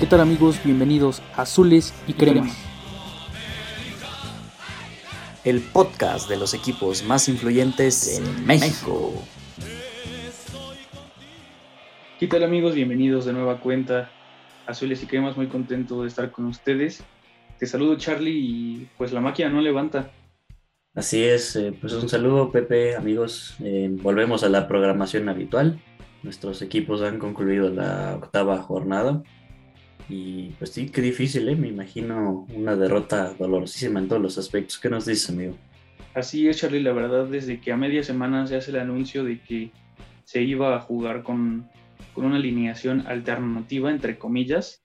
¿Qué tal amigos? Bienvenidos a Azules y Cremas. El podcast de los equipos más influyentes en México. ¿Qué tal amigos? Bienvenidos de nueva cuenta a Azules y Cremas. Muy contento de estar con ustedes. Te saludo Charlie y pues la máquina no levanta. Así es, eh, pues un saludo Pepe, amigos. Eh, volvemos a la programación habitual. Nuestros equipos han concluido la octava jornada y pues sí, qué difícil, ¿eh? Me imagino una derrota dolorosísima en todos los aspectos. ¿Qué nos dices, amigo? Así es, Charlie. La verdad, desde que a media semana se hace el anuncio de que se iba a jugar con, con una alineación alternativa, entre comillas,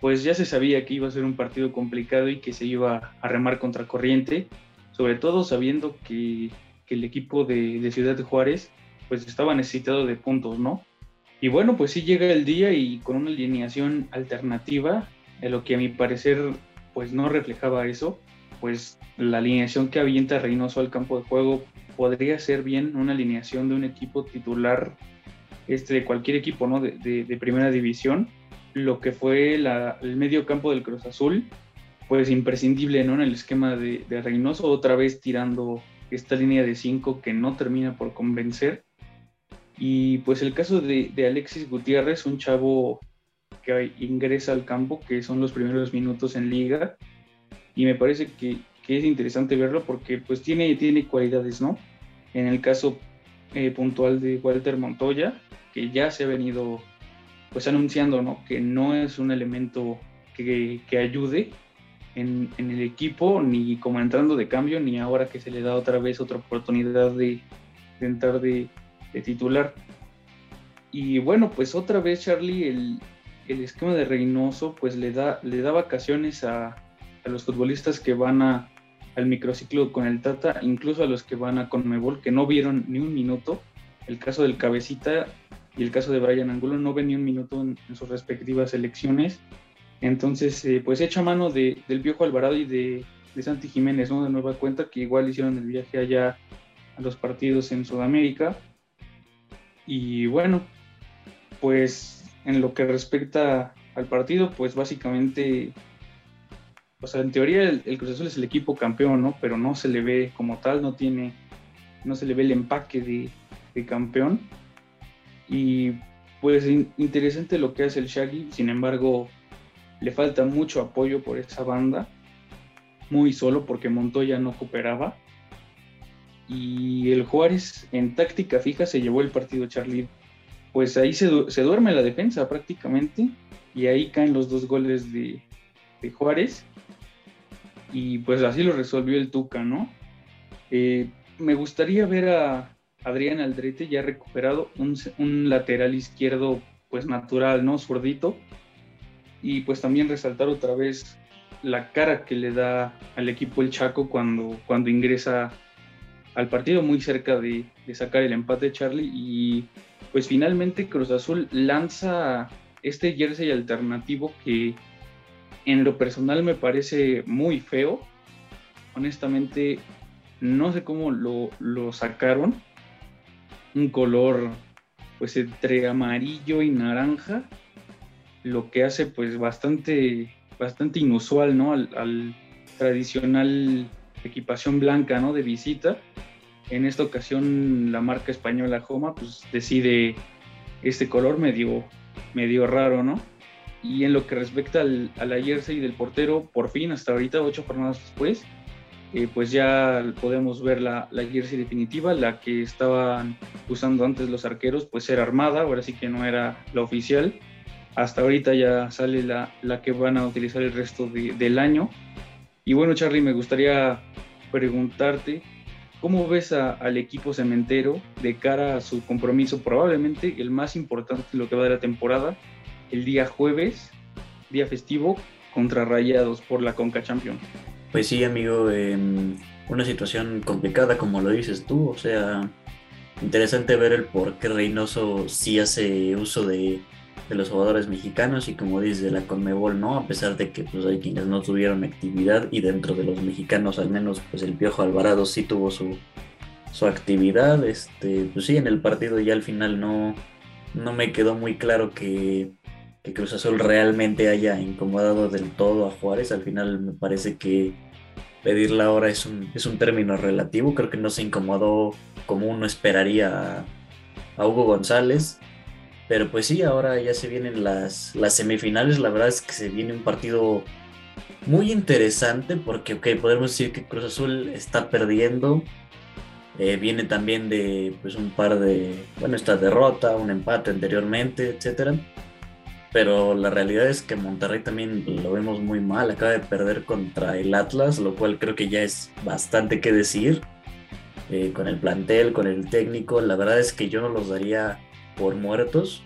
pues ya se sabía que iba a ser un partido complicado y que se iba a remar contra corriente, sobre todo sabiendo que, que el equipo de, de Ciudad de Juárez pues estaba necesitado de puntos, ¿no? Y bueno, pues sí llega el día y con una alineación alternativa, en lo que a mi parecer pues no reflejaba eso, pues la alineación que avienta Reynoso al campo de juego podría ser bien una alineación de un equipo titular este, de cualquier equipo ¿no? de, de, primera división. Lo que fue la, el medio campo del Cruz Azul, pues imprescindible ¿no? en el esquema de, de Reynoso, otra vez tirando esta línea de 5 que no termina por convencer y pues el caso de, Alexis Gutiérrez, un chavo que ingresa al campo, que son los primeros minutos en liga, y me parece que, es interesante verlo porque pues tiene, tiene cualidades, ¿no? En el caso eh, puntual de Walter Montoya, que ya se ha venido pues anunciando, ¿no? Que no es un elemento que, ayude en, el equipo, ni como entrando de cambio, ni ahora que se le da otra vez otra oportunidad de entrar de, de titular. Y bueno, pues otra vez Charlie, el, esquema de Reynoso pues le da, le da vacaciones a, los futbolistas que van a, al microciclo con el Tata, incluso a los que van a Conmebol, que no vieron ni un minuto. El caso del Cabecita y el caso de Brian Angulo no ven ni un minuto en, sus respectivas elecciones. Entonces, eh, pues echa mano de, del viejo Alvarado y de, de Santi Jiménez, ¿no? De nueva cuenta, que igual hicieron el viaje allá a los partidos en Sudamérica. Y bueno, pues en lo que respecta al partido, pues básicamente, o sea, en teoría el, Cruz Azul es el equipo campeón, ¿no? Pero no se le ve como tal, no tiene, no se le ve el empaque de, campeón. Y pues interesante lo que hace el Shaggy, sin embargo, le falta mucho apoyo por esa banda, muy solo porque Montoya no cooperaba y el Juárez en táctica fija se llevó el partido Charlie. Pues ahí se, duerme la defensa prácticamente y ahí caen los dos goles de, Juárez y pues así lo resolvió el Tuca, ¿no? Eh, me gustaría ver a Adrián Aldrete ya recuperado, un, un, lateral izquierdo pues natural, ¿no? Zurdito. Y pues también resaltar otra vez la cara que le da al equipo el Chaco cuando, cuando ingresa al partido muy cerca de, sacar el empate Charlie y pues finalmente Cruz Azul lanza este jersey alternativo que en lo personal me parece muy feo. Honestamente no sé cómo lo, lo sacaron. Un color pues entre amarillo y naranja. Lo que hace pues bastante, bastante inusual, ¿no? Al, al tradicional equipación blanca, ¿no? De visita. En esta ocasión la marca española Joma pues decide este color medio, medio raro, ¿no? Y en lo que respecta al, a la jersey del portero, por fin, hasta ahorita, ocho jornadas después, eh, pues ya podemos ver la, la, jersey definitiva, la que estaban usando antes los arqueros, pues era armada, ahora sí que no era la oficial. Hasta ahorita ya sale la, la que van a utilizar el resto de, del año. Y bueno, Charlie, me gustaría preguntarte, ¿cómo ves al equipo cementero de cara a su compromiso, probablemente el más importante lo que va de la temporada, el día jueves, día festivo, contra Rayados por la Conca Champion? Pues sí, amigo, una situación complicada, como lo dices tú, o sea, interesante ver el por qué Reynoso sí hace uso de de los jugadores mexicanos y como dice la Conmebol, ¿no? A pesar de que pues hay quienes no tuvieron actividad y dentro de los mexicanos al menos pues el Piojo Alvarado sí tuvo su, su actividad. Este, pues sí, en el partido ya al final no, no me quedó muy claro que, que Cruz Azul realmente haya incomodado del todo a Juárez. Al final me parece que pedir la hora es un, es un término relativo. Creo que no se incomodó como uno esperaría a, a Hugo González. Pero pues sí, ahora ya se vienen las, las semifinales. La verdad es que se viene un partido muy interesante porque, ok, podemos decir que Cruz Azul está perdiendo. Eh, viene también de pues un par de, bueno, esta derrota, un empate anteriormente, etcétera. Pero la realidad es que Monterrey también lo vemos muy mal. Acaba de perder contra el Atlas, lo cual creo que ya es bastante que decir. Eh, con el plantel, con el técnico, la verdad es que yo no los daría por muertos.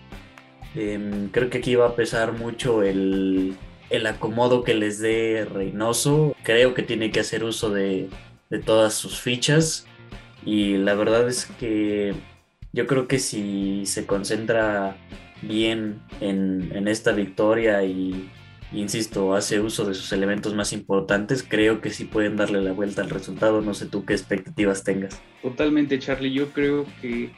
Em, creo que aquí va a pesar mucho el, el acomodo que les dé Reynoso. Creo que tiene que hacer uso de, de todas sus fichas. Y la verdad es que yo creo que si se concentra bien en, en esta victoria y, insisto, hace uso de sus elementos más importantes, creo que sí pueden darle la vuelta al resultado. No sé tú qué expectativas tengas. Totalmente, Charlie. Yo creo que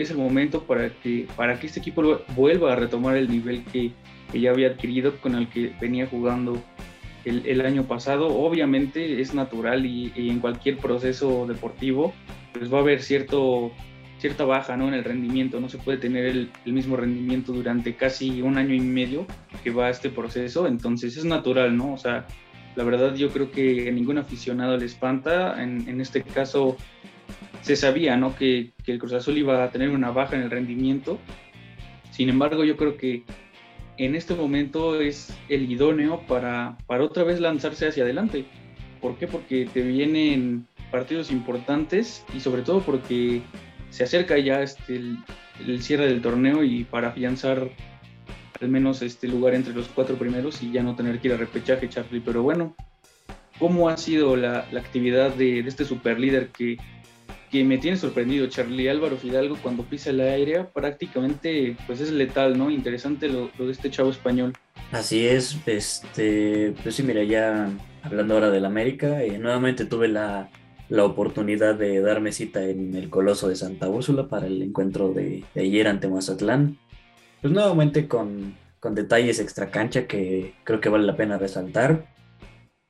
es el momento para que, para que este equipo vuelva a retomar el nivel que, que ya había adquirido, con el que venía jugando el, año pasado. Obviamente es natural y, en cualquier proceso deportivo pues va a haber cierto, cierta baja ¿no? en el rendimiento. No se puede tener el, mismo rendimiento durante casi un año y medio que va este proceso. Entonces es natural, ¿no? O sea, la verdad yo creo que a ningún aficionado le espanta. En este caso se sabía, ¿no? Que, el Cruz Azul iba a tener una baja en el rendimiento. Sin embargo, yo creo que en este momento es el idóneo para, para otra vez lanzarse hacia adelante. ¿Por qué? Porque te vienen partidos importantes y sobre todo porque se acerca ya este, el, cierre del torneo y para afianzar al menos este lugar entre los cuatro primeros y ya no tener que ir a repechaje, Charlie. Pero bueno, ¿cómo ha sido la, la actividad de, de este superlíder que que me tiene sorprendido, Charlie Álvaro Fidalgo, cuando pisa el aire, prácticamente pues es letal, ¿no? Interesante lo, lo, de este chavo español. Así es, este, pues sí, mira, ya hablando ahora del América, eh, nuevamente tuve la, la, oportunidad de darme cita en el Coloso de Santa Úrsula para el encuentro de, de ayer ante Mazatlán. Pues nuevamente con, con detalles extra cancha que creo que vale la pena resaltar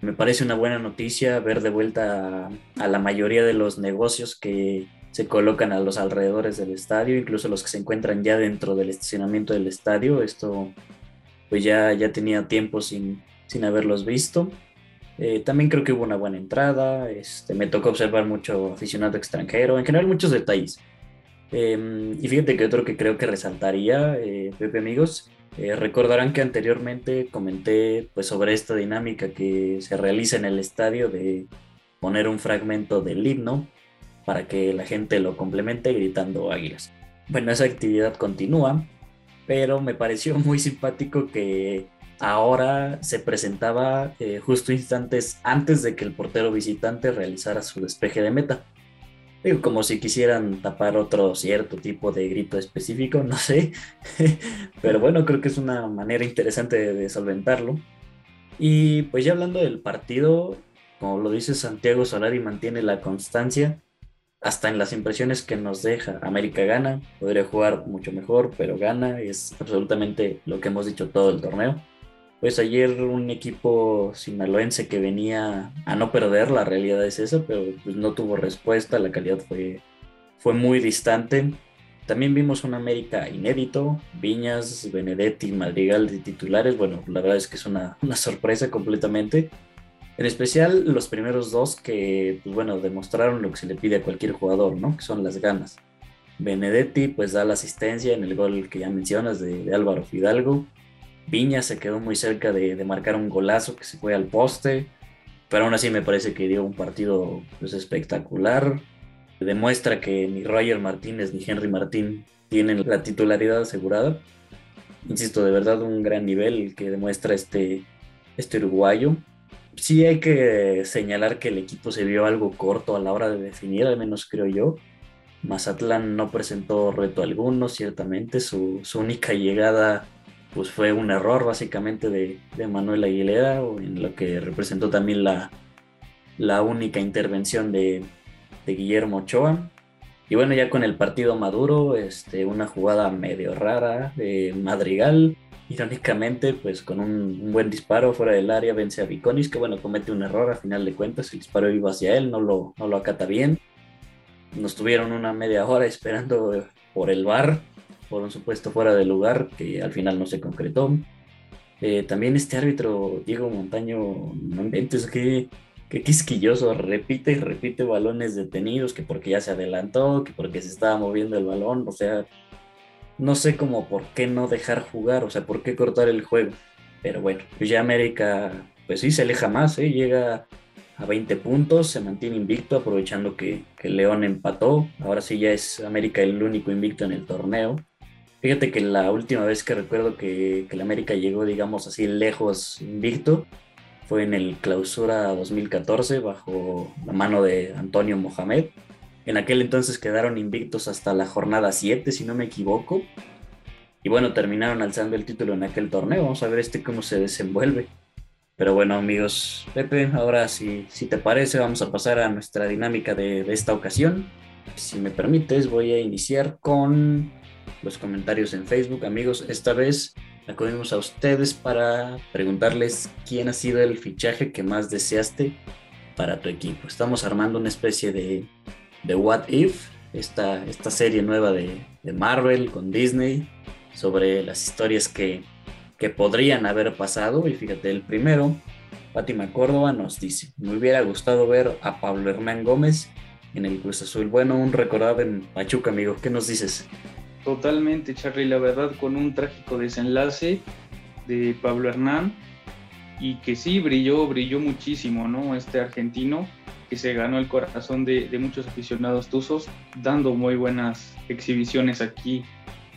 me parece una buena noticia ver de vuelta a, la mayoría de los negocios que se colocan a los alrededores del estadio, incluso los que se encuentran ya dentro del estacionamiento del estadio. Esto pues ya, ya tenía tiempo sin, sin haberlos visto. Eh, también creo que hubo una buena entrada, este, me tocó observar mucho aficionado extranjero, en general muchos detalles. Eh, y fíjate que otro que creo que resaltaría, eh, Pepe amigos, eh, recordarán que anteriormente comenté pues, sobre esta dinámica que se realiza en el estadio de poner un fragmento del himno para que la gente lo complemente gritando águilas. Bueno, esa actividad continúa, pero me pareció muy simpático que ahora se presentaba eh, justo instantes antes de que el portero visitante realizara su despeje de meta. Digo, como si quisieran tapar otro cierto tipo de grito específico, no sé. Pero bueno, creo que es una manera interesante de, de, solventarlo. Y pues ya hablando del partido, como lo dice Santiago Solari, mantiene la constancia hasta en las impresiones que nos deja. América gana, podría jugar mucho mejor, pero gana. Es absolutamente lo que hemos dicho todo el torneo pues ayer un equipo sinaloense que venía a no perder, la realidad es esa, pero pues no tuvo respuesta, la calidad fue, fue muy distante. También vimos un América inédito, Viñas, Benedetti, Madrigal de titulares, bueno, la verdad es que es una, una sorpresa completamente. En especial los primeros dos que, pues bueno, demostraron lo que se le pide a cualquier jugador, ¿no? Que son las ganas. Benedetti pues da la asistencia en el gol que ya mencionas de, de Álvaro Fidalgo. Viña se quedó muy cerca de, de, marcar un golazo que se fue al poste, pero aún así me parece que dio un partido pues, espectacular. Demuestra que ni Roger Martínez ni Henry Martín tienen la titularidad asegurada. Insisto, de verdad un gran nivel que demuestra este, este uruguayo. Sí hay que señalar que el equipo se vio algo corto a la hora de definir, al menos creo yo. Mazatlán no presentó reto alguno, ciertamente. Su, su única llegada pues fue un error básicamente de, de, Manuel Aguilera, en lo que representó también la, la única intervención de, de, Guillermo Ochoa. Y bueno, ya con el partido maduro, este, una jugada medio rara de Madrigal, irónicamente, pues con un, buen disparo fuera del área vence a Viconis, que bueno, comete un error a final de cuentas, el disparo iba hacia él, no lo, no lo acata bien. Nos tuvieron una media hora esperando por el bar, por un supuesto fuera de lugar, que al final no se concretó. Eh, también este árbitro, Diego Montaño, no inventes que qué quisquilloso, repite y repite balones detenidos, que porque ya se adelantó, que porque se estaba moviendo el balón, o sea, no sé cómo por qué no dejar jugar, o sea, por qué cortar el juego. Pero bueno, pues ya América, pues sí, se aleja más, ¿eh? llega a 20 puntos, se mantiene invicto, aprovechando que, que León empató. Ahora sí ya es América el único invicto en el torneo. Fíjate que la última vez que recuerdo que, que el América llegó, digamos así, lejos invicto, fue en el clausura 2014 bajo la mano de Antonio Mohamed. En aquel entonces quedaron invictos hasta la jornada 7, si no me equivoco. Y bueno, terminaron alzando el título en aquel torneo. Vamos a ver este cómo se desenvuelve. Pero bueno, amigos, Pepe, ahora si, si te parece, vamos a pasar a nuestra dinámica de, de esta ocasión. Si me permites, voy a iniciar con los comentarios en Facebook. Amigos, esta vez acudimos a ustedes para preguntarles quién ha sido el fichaje que más deseaste para tu equipo. Estamos armando una especie de, de What If, esta, esta serie nueva de, de, Marvel con Disney sobre las historias que, que podrían haber pasado. Y fíjate, el primero, Fátima Córdoba nos dice, me hubiera gustado ver a Pablo Hernán Gómez en el Cruz Azul. Bueno, un recordado en Pachuca, amigo. ¿Qué nos dices? Totalmente, Charlie, la verdad, con un trágico desenlace de Pablo Hernán y que sí brilló, brilló muchísimo, ¿no? Este argentino que se ganó el corazón de, muchos aficionados tuzos, dando muy buenas exhibiciones aquí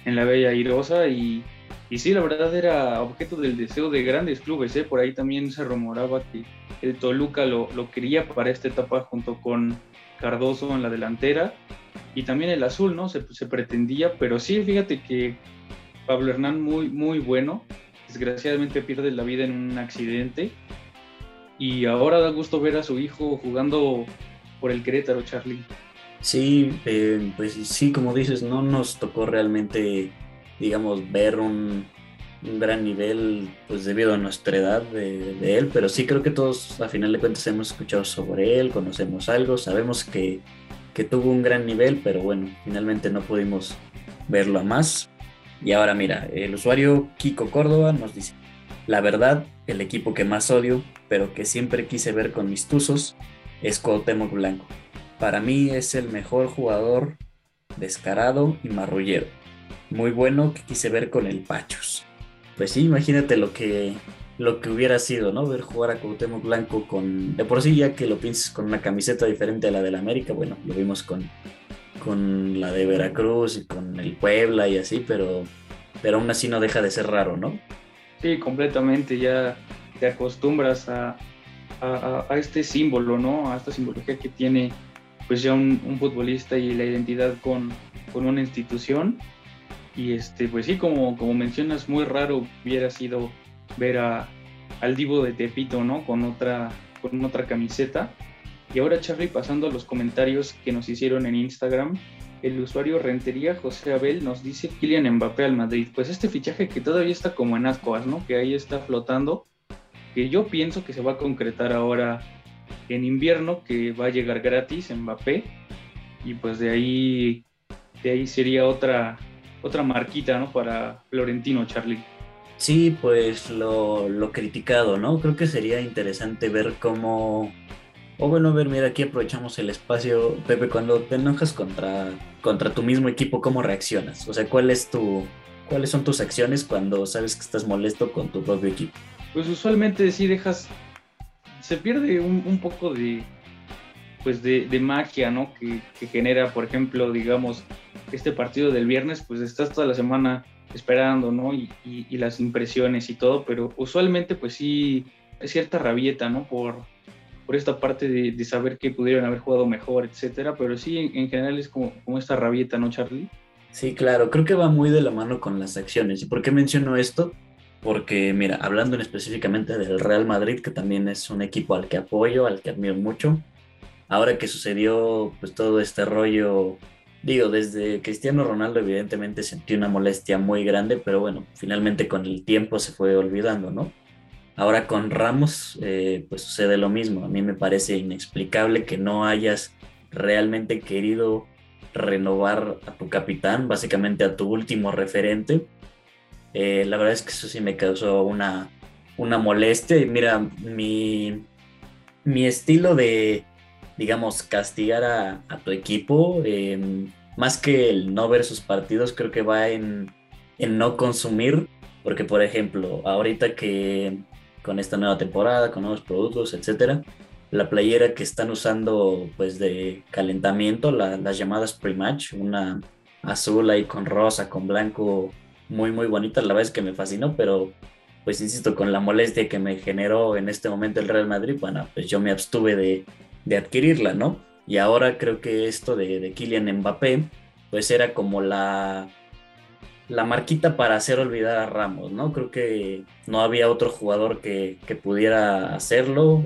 en la Bella Irosa y, y sí, la verdad era objeto del deseo de grandes clubes, ¿eh? Por ahí también se rumoraba que el Toluca lo, lo quería para esta etapa junto con Cardoso en la delantera y también el azul, ¿no? Se, pretendía, pero sí, fíjate que Pablo Hernán muy, muy bueno, desgraciadamente pierde la vida en un accidente y ahora da gusto ver a su hijo jugando por el Querétaro, Charlie. Sí, eh, pues sí, como dices, no nos tocó realmente, digamos, ver un, un gran nivel, pues debido a nuestra edad de, de, él, pero sí creo que todos, a final de cuentas, hemos escuchado sobre él, conocemos algo, sabemos que que tuvo un gran nivel, pero bueno, finalmente no pudimos verlo a más. Y ahora mira, el usuario Kiko Córdoba nos dice, la verdad, el equipo que más odio, pero que siempre quise ver con mis tuzos, es Cuauhtémoc Blanco. Para mí es el mejor jugador descarado y marrullero. Muy bueno que quise ver con el Pachos. Pues sí, imagínate lo que lo que hubiera sido, ¿no? Ver jugar a Cuauhtémoc Blanco con, de por sí ya que lo piensas con una camiseta diferente a la del América, bueno, lo vimos con, con la de Veracruz y con el Puebla y así, pero, pero aún así no deja de ser raro, ¿no? Sí, completamente, ya te acostumbras a, a, este símbolo, ¿no? A esta simbología que tiene pues ya un, un futbolista y la identidad con, con, una institución. Y este, pues sí, como, como mencionas, muy raro hubiera sido ver a, al Divo de Tepito, ¿no? Con otra, con otra camiseta. Y ahora, Charlie, pasando a los comentarios que nos hicieron en Instagram, el usuario Rentería José Abel nos dice Kylian Mbappé al Madrid. Pues este fichaje que todavía está como en ascoas, ¿no? Que ahí está flotando, que yo pienso que se va a concretar ahora en invierno, que va a llegar gratis Mbappé. Y pues de ahí, de ahí sería otra, otra marquita, ¿no? Para Florentino, Charlie. Sí, pues lo, lo, criticado, ¿no? Creo que sería interesante ver cómo... O bueno, a ver, mira, aquí aprovechamos el espacio. Pepe, cuando te enojas contra, contra tu mismo equipo, ¿cómo reaccionas? O sea, ¿cuál es tu, ¿cuáles son tus acciones cuando sabes que estás molesto con tu propio equipo? Pues usualmente sí dejas... Se pierde un, un poco de, pues de, de magia, ¿no? Que, que genera, por ejemplo, digamos, este partido del viernes, pues estás toda la semana esperando, ¿no? Y, las impresiones y todo, pero usualmente pues sí es cierta rabieta, ¿no? Por, por esta parte de, saber que pudieron haber jugado mejor, etcétera, pero sí en, general es como, como, esta rabieta, ¿no, Charlie? Sí, claro, creo que va muy de la mano con las acciones. ¿Y por qué menciono esto? Porque, mira, hablando en específicamente del Real Madrid, que también es un equipo al que apoyo, al que admiro mucho, ahora que sucedió pues todo este rollo Digo, desde Cristiano Ronaldo evidentemente sentí una molestia muy grande, pero bueno, finalmente con el tiempo se fue olvidando, ¿no? Ahora con Ramos, eh, pues sucede lo mismo. A mí me parece inexplicable que no hayas realmente querido renovar a tu capitán, básicamente a tu último referente. Eh, la verdad es que eso sí me causó una, una molestia. Y mira, mi, mi estilo de, digamos, castigar a, tu equipo, em, más que el no ver sus partidos, creo que va en, en no consumir. Porque, por ejemplo, ahorita que con esta nueva temporada, con nuevos productos, etcétera, la playera que están usando pues de calentamiento, las llamadas pre-match, una azul ahí con rosa, con blanco, muy muy bonita, la verdad es que me fascinó, pero pues insisto, con la molestia que me generó en este momento el Real Madrid, bueno, pues yo me abstuve de, adquirirla, ¿no? Y ahora creo que esto de, de Kylian Mbappé, pues era como la, la marquita para hacer olvidar a Ramos, ¿no? Creo que no había otro jugador que, que pudiera hacerlo.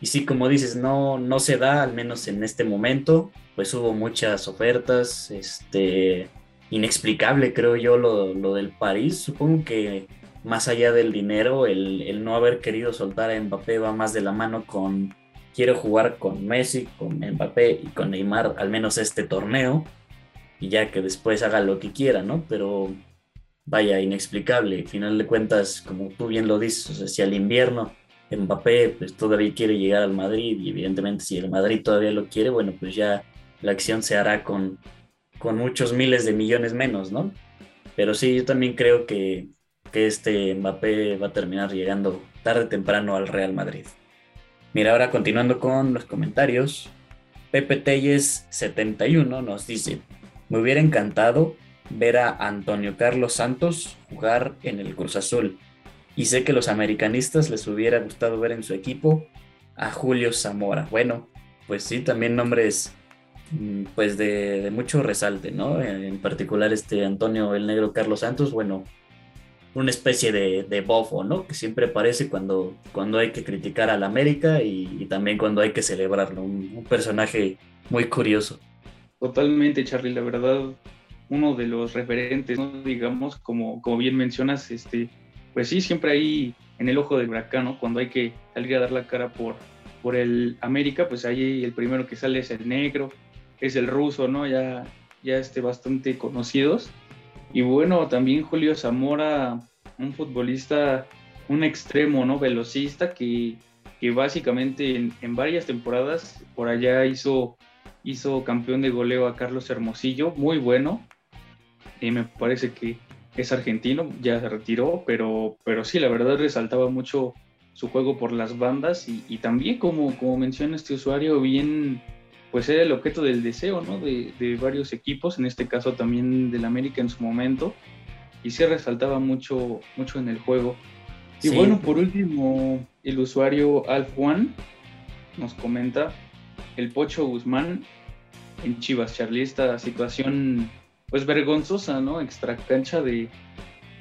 Y sí, como dices, no, no se da, al menos en este momento, pues hubo muchas ofertas, este, inexplicable creo yo lo, lo del París, supongo que más allá del dinero, el, el, no haber querido soltar a Mbappé va más de la mano con quiero jugar con Messi, con Mbappé y con Neymar, al menos este torneo, y ya que después haga lo que quiera, ¿no? Pero vaya, inexplicable, al final de cuentas, como tú bien lo dices, o sea, si al invierno Mbappé pues todavía quiere llegar al Madrid y evidentemente si el Madrid todavía lo quiere, bueno, pues ya la acción se hará con, con muchos miles de millones menos, ¿no? Pero sí, yo también creo que, que este Mbappé va a terminar llegando tarde o temprano al Real Madrid. Mira, ahora continuando con los comentarios, Pepe Telles 71 nos dice, me hubiera encantado ver a Antonio Carlos Santos jugar en el Cruz Azul y sé que los americanistas les hubiera gustado ver en su equipo a Julio Zamora. Bueno, pues sí, también nombres mm, pues de, mucho resalte, ¿no? En particular este Antonio el Negro Carlos Santos, bueno, una especie de, bofo, ¿no? Que siempre aparece cuando, cuando hay que criticar al América y, también cuando hay que celebrarlo. Un, personaje muy curioso. Totalmente, Charlie, la verdad, uno de los referentes, ¿no? digamos, como, como bien mencionas, este, pues sí, siempre ahí en el ojo del huracán, Cuando hay que salir a dar la cara por, por el América, pues ahí el primero que sale es el negro, es el ruso, ¿no? Ya, ya este, bastante conocidos. Y bueno, también Julio Zamora, un futbolista, un extremo, ¿no? Velocista que, que básicamente en, varias temporadas por allá hizo, hizo campeón de goleo a Carlos Hermosillo, muy bueno. Y me parece que es argentino, ya se retiró, pero, pero sí, la verdad resaltaba mucho su juego por las bandas y, también como, como menciona este usuario, bien, pues era el objeto del deseo, ¿no? De, de varios equipos, en este caso también del América en su momento, y sí resaltaba mucho, mucho en el juego. Y bueno, por último, el usuario Alf Juan nos comenta el Pocho Guzmán en Chivas, Charlie, esta situación pues vergonzosa, ¿no? Extra cancha de,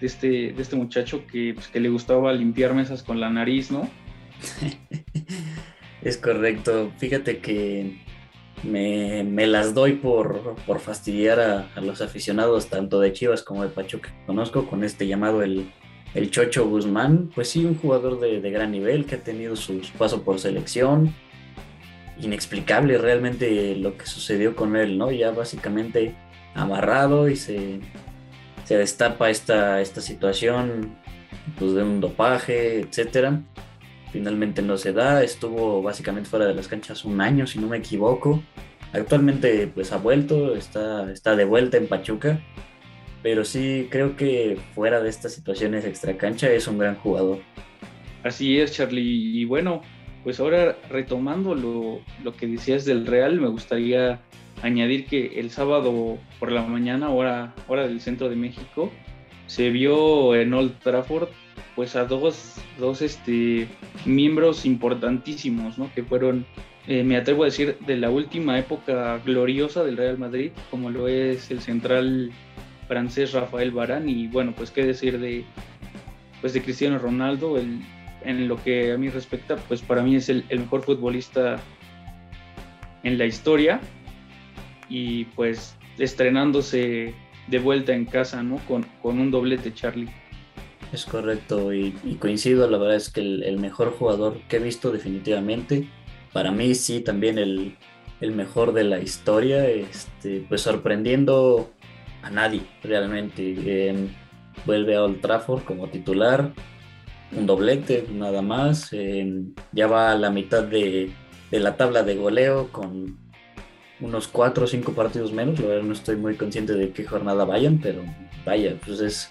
este, de este muchacho que, pues, que le gustaba limpiar mesas con la nariz, ¿no? es correcto. Fíjate que me, las doy por, fastidiar a, los aficionados tanto de Chivas como de Pachuca conozco con este llamado el, el Chocho Guzmán. Pues sí, un jugador de, de gran nivel que ha tenido su paso por selección. Inexplicable realmente lo que sucedió con él, ¿no? Ya básicamente amarrado y se, se destapa esta, esta situación pues, de un dopaje, etcétera. Finalmente no se da, estuvo básicamente fuera de las canchas un año, si no me equivoco. Actualmente pues ha vuelto, está, está de vuelta en Pachuca, pero sí creo que fuera de estas situaciones extra cancha es un gran jugador. Así es, Charlie. Y bueno, pues ahora retomando lo, lo que decías del Real, me gustaría añadir que el sábado por la mañana, hora, hora del centro de México, se vio en Old Trafford pues a dos, dos este, miembros importantísimos, ¿no? Que fueron, eh, me atrevo a decir, de la última época gloriosa del Real Madrid, como lo es el central francés Rafael Barán y bueno, pues qué decir de, pues de Cristiano Ronaldo, en lo que a mí respecta, pues para mí es el, el mejor futbolista en la historia y pues estrenándose de vuelta en casa, ¿no? Con, con un doblete, Charlie. Es correcto y, coincido, la verdad es que el, mejor jugador que he visto definitivamente, para mí sí también el, mejor de la historia, este, pues sorprendiendo a nadie realmente. vuelve a Old Trafford como titular, un doblete nada más, ya va a la mitad de, de la tabla de goleo con unos cuatro o cinco partidos menos. La verdad no estoy muy consciente de qué jornada vayan, pero vaya, pues es,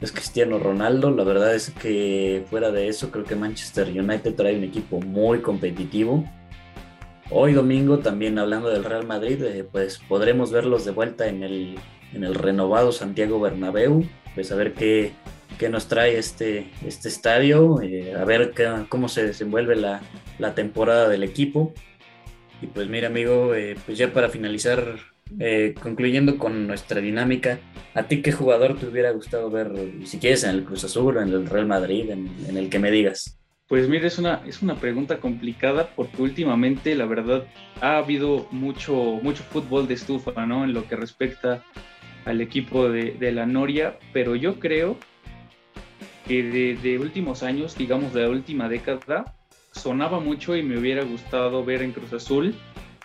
es Cristiano Ronaldo. La verdad es que fuera de eso, creo que Manchester United trae un equipo muy competitivo. Hoy domingo, también hablando del Real Madrid, eh, pues podremos verlos de vuelta en el, en el renovado Santiago Bernabéu. Pues a ver qué, qué nos trae este, este estadio, eh, a ver cómo se desenvuelve la, la temporada del equipo. Y pues mira amigo, eh, pues ya para finalizar, eh, concluyendo con nuestra dinámica, ¿a ti qué jugador te hubiera gustado ver, si quieres, en el Cruz Azul, en el Real Madrid, en, el que me digas? Pues mira, es una, es una pregunta complicada porque últimamente la verdad ha habido mucho, mucho fútbol de estufa, ¿no? En lo que respecta al equipo de, de la Noria, pero yo creo que de, de últimos años, digamos de la última década, sonaba mucho y me hubiera gustado ver en Cruz Azul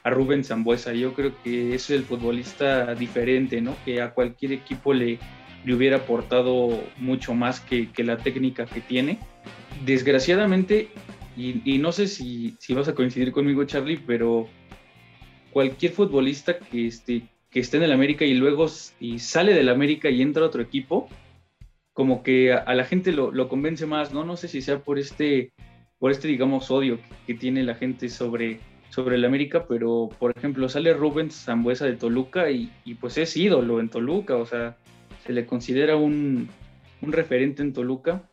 a Rubén Zambuesa. Yo creo que es el futbolista diferente, ¿no? Que a cualquier equipo le, le hubiera aportado mucho más que, que la técnica que tiene. Desgraciadamente, y, no sé si, si, vas a coincidir conmigo, Charlie, pero cualquier futbolista que esté, que esté en el América y luego y sale del América y entra a otro equipo, como que a, a la gente lo, lo, convence más, ¿no? No sé si sea por este por este, digamos, odio que, tiene la gente sobre, sobre el América, pero, por ejemplo, sale Rubens Zambuesa de Toluca y, pues es ídolo en Toluca, o sea, se le considera un, referente en Toluca.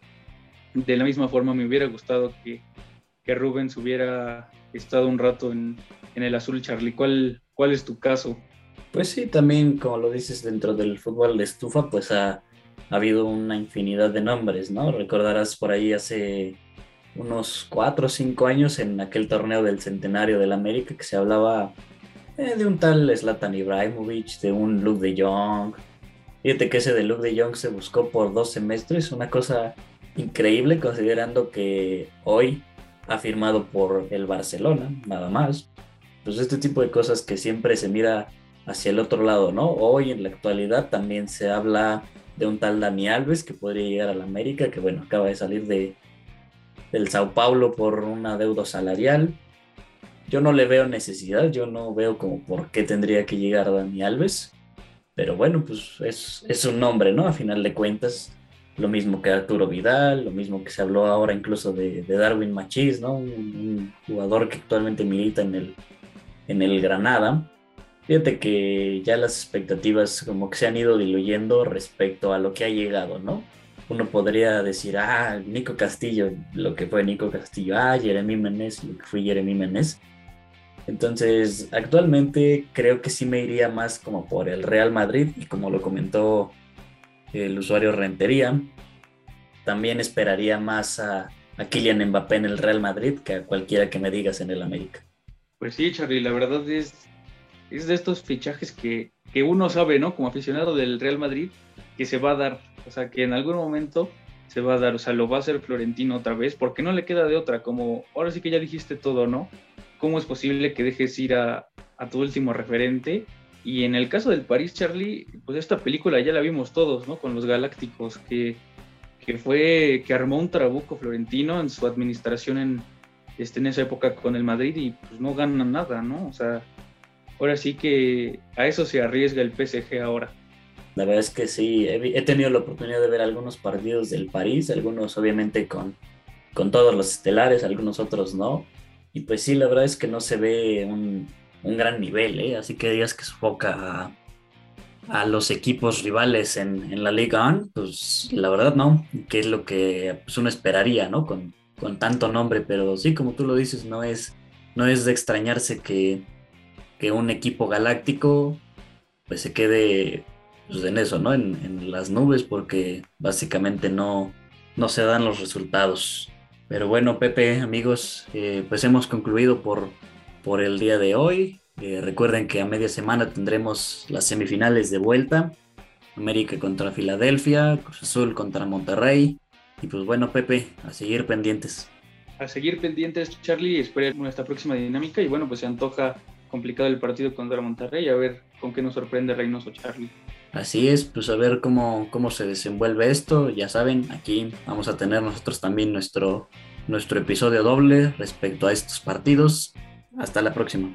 De la misma forma me hubiera gustado que, que Rubens hubiera estado un rato en, el azul, Charlie. ¿Cuál, ¿Cuál es tu caso? Pues sí, también como lo dices dentro del fútbol de estufa, pues ha, ha habido una infinidad de nombres, ¿no? Recordarás por ahí hace unos cuatro o cinco años en aquel torneo del centenario del América que se hablaba eh, de un tal Zlatan Ibrahimovic, de un Luke de Jong. Fíjate que ese de Luke de Jong se buscó por dos semestres, una cosa increíble considerando que hoy ha firmado por el Barcelona, nada más. Pues este tipo de cosas que siempre se mira hacia el otro lado, ¿no? Hoy en la actualidad también se habla de un tal Dani Alves que podría llegar a la América, que bueno, acaba de salir de, del Sao Paulo por una deuda salarial. Yo no le veo necesidad, yo no veo como por qué tendría que llegar Dani Alves. Pero bueno, pues es, es un nombre, ¿no? A final de cuentas, lo mismo que Arturo Vidal, lo mismo que se habló ahora incluso de, Darwin Machís, ¿no? Un, jugador que actualmente milita en el, en el Granada. Fíjate que ya las expectativas como que se han ido diluyendo respecto a lo que ha llegado, ¿no? Uno podría decir, ah, Nico Castillo, lo que fue Nico Castillo, ah, Jeremy Menez, lo que fue Jeremy Menez. Entonces, actualmente creo que sí me iría más como por el Real Madrid y como lo comentó el usuario Rentería, también esperaría más a, a Kylian Mbappé en el Real Madrid que a cualquiera que me digas en el América. Pues sí, Charlie, la verdad es, es de estos fichajes que, que uno sabe, ¿no? Como aficionado del Real Madrid, que se va a dar o sea, que en algún momento se va a dar, o sea, lo va a hacer Florentino otra vez, porque no le queda de otra, como ahora sí que ya dijiste todo, ¿no? ¿Cómo es posible que dejes ir a, tu último referente? Y en el caso del París, Charlie, pues esta película ya la vimos todos, ¿no? Con los Galácticos, que, que fue, que armó un trabuco Florentino en su administración en, este, en esa época con el Madrid y pues no gana nada, ¿no? O sea, ahora sí que a eso se arriesga el PSG ahora. La verdad es que sí, he, tenido la oportunidad de ver algunos partidos del París, algunos obviamente con, con todos los estelares, algunos otros no. Y pues sí, la verdad es que no se ve un, un gran nivel, ¿eh? así que digas que sofoca a, los equipos rivales en, en, la Liga 1, pues la verdad no, que es lo que pues, uno esperaría, ¿no? Con, con tanto nombre, pero sí, como tú lo dices, no es, no es de extrañarse que, que un equipo galáctico pues se quede pues, en eso, ¿no? En, las nubes porque básicamente no, no se dan los resultados. Pero bueno, Pepe, amigos, eh, pues hemos concluido por, por el día de hoy. Eh, recuerden que a media semana tendremos las semifinales de vuelta. América contra Filadelfia, Cruz Azul contra Monterrey. Y pues bueno, Pepe, a seguir pendientes. A seguir pendientes, Charlie, esperen nuestra próxima dinámica. Y bueno, pues se antoja complicado el partido contra Monterrey. A ver con qué nos sorprende Reynoso Charlie. Así es, pues a ver cómo, cómo se desenvuelve esto. Ya saben, aquí vamos a tener nosotros también nuestro, nuestro episodio doble respecto a estos partidos. Hasta la próxima.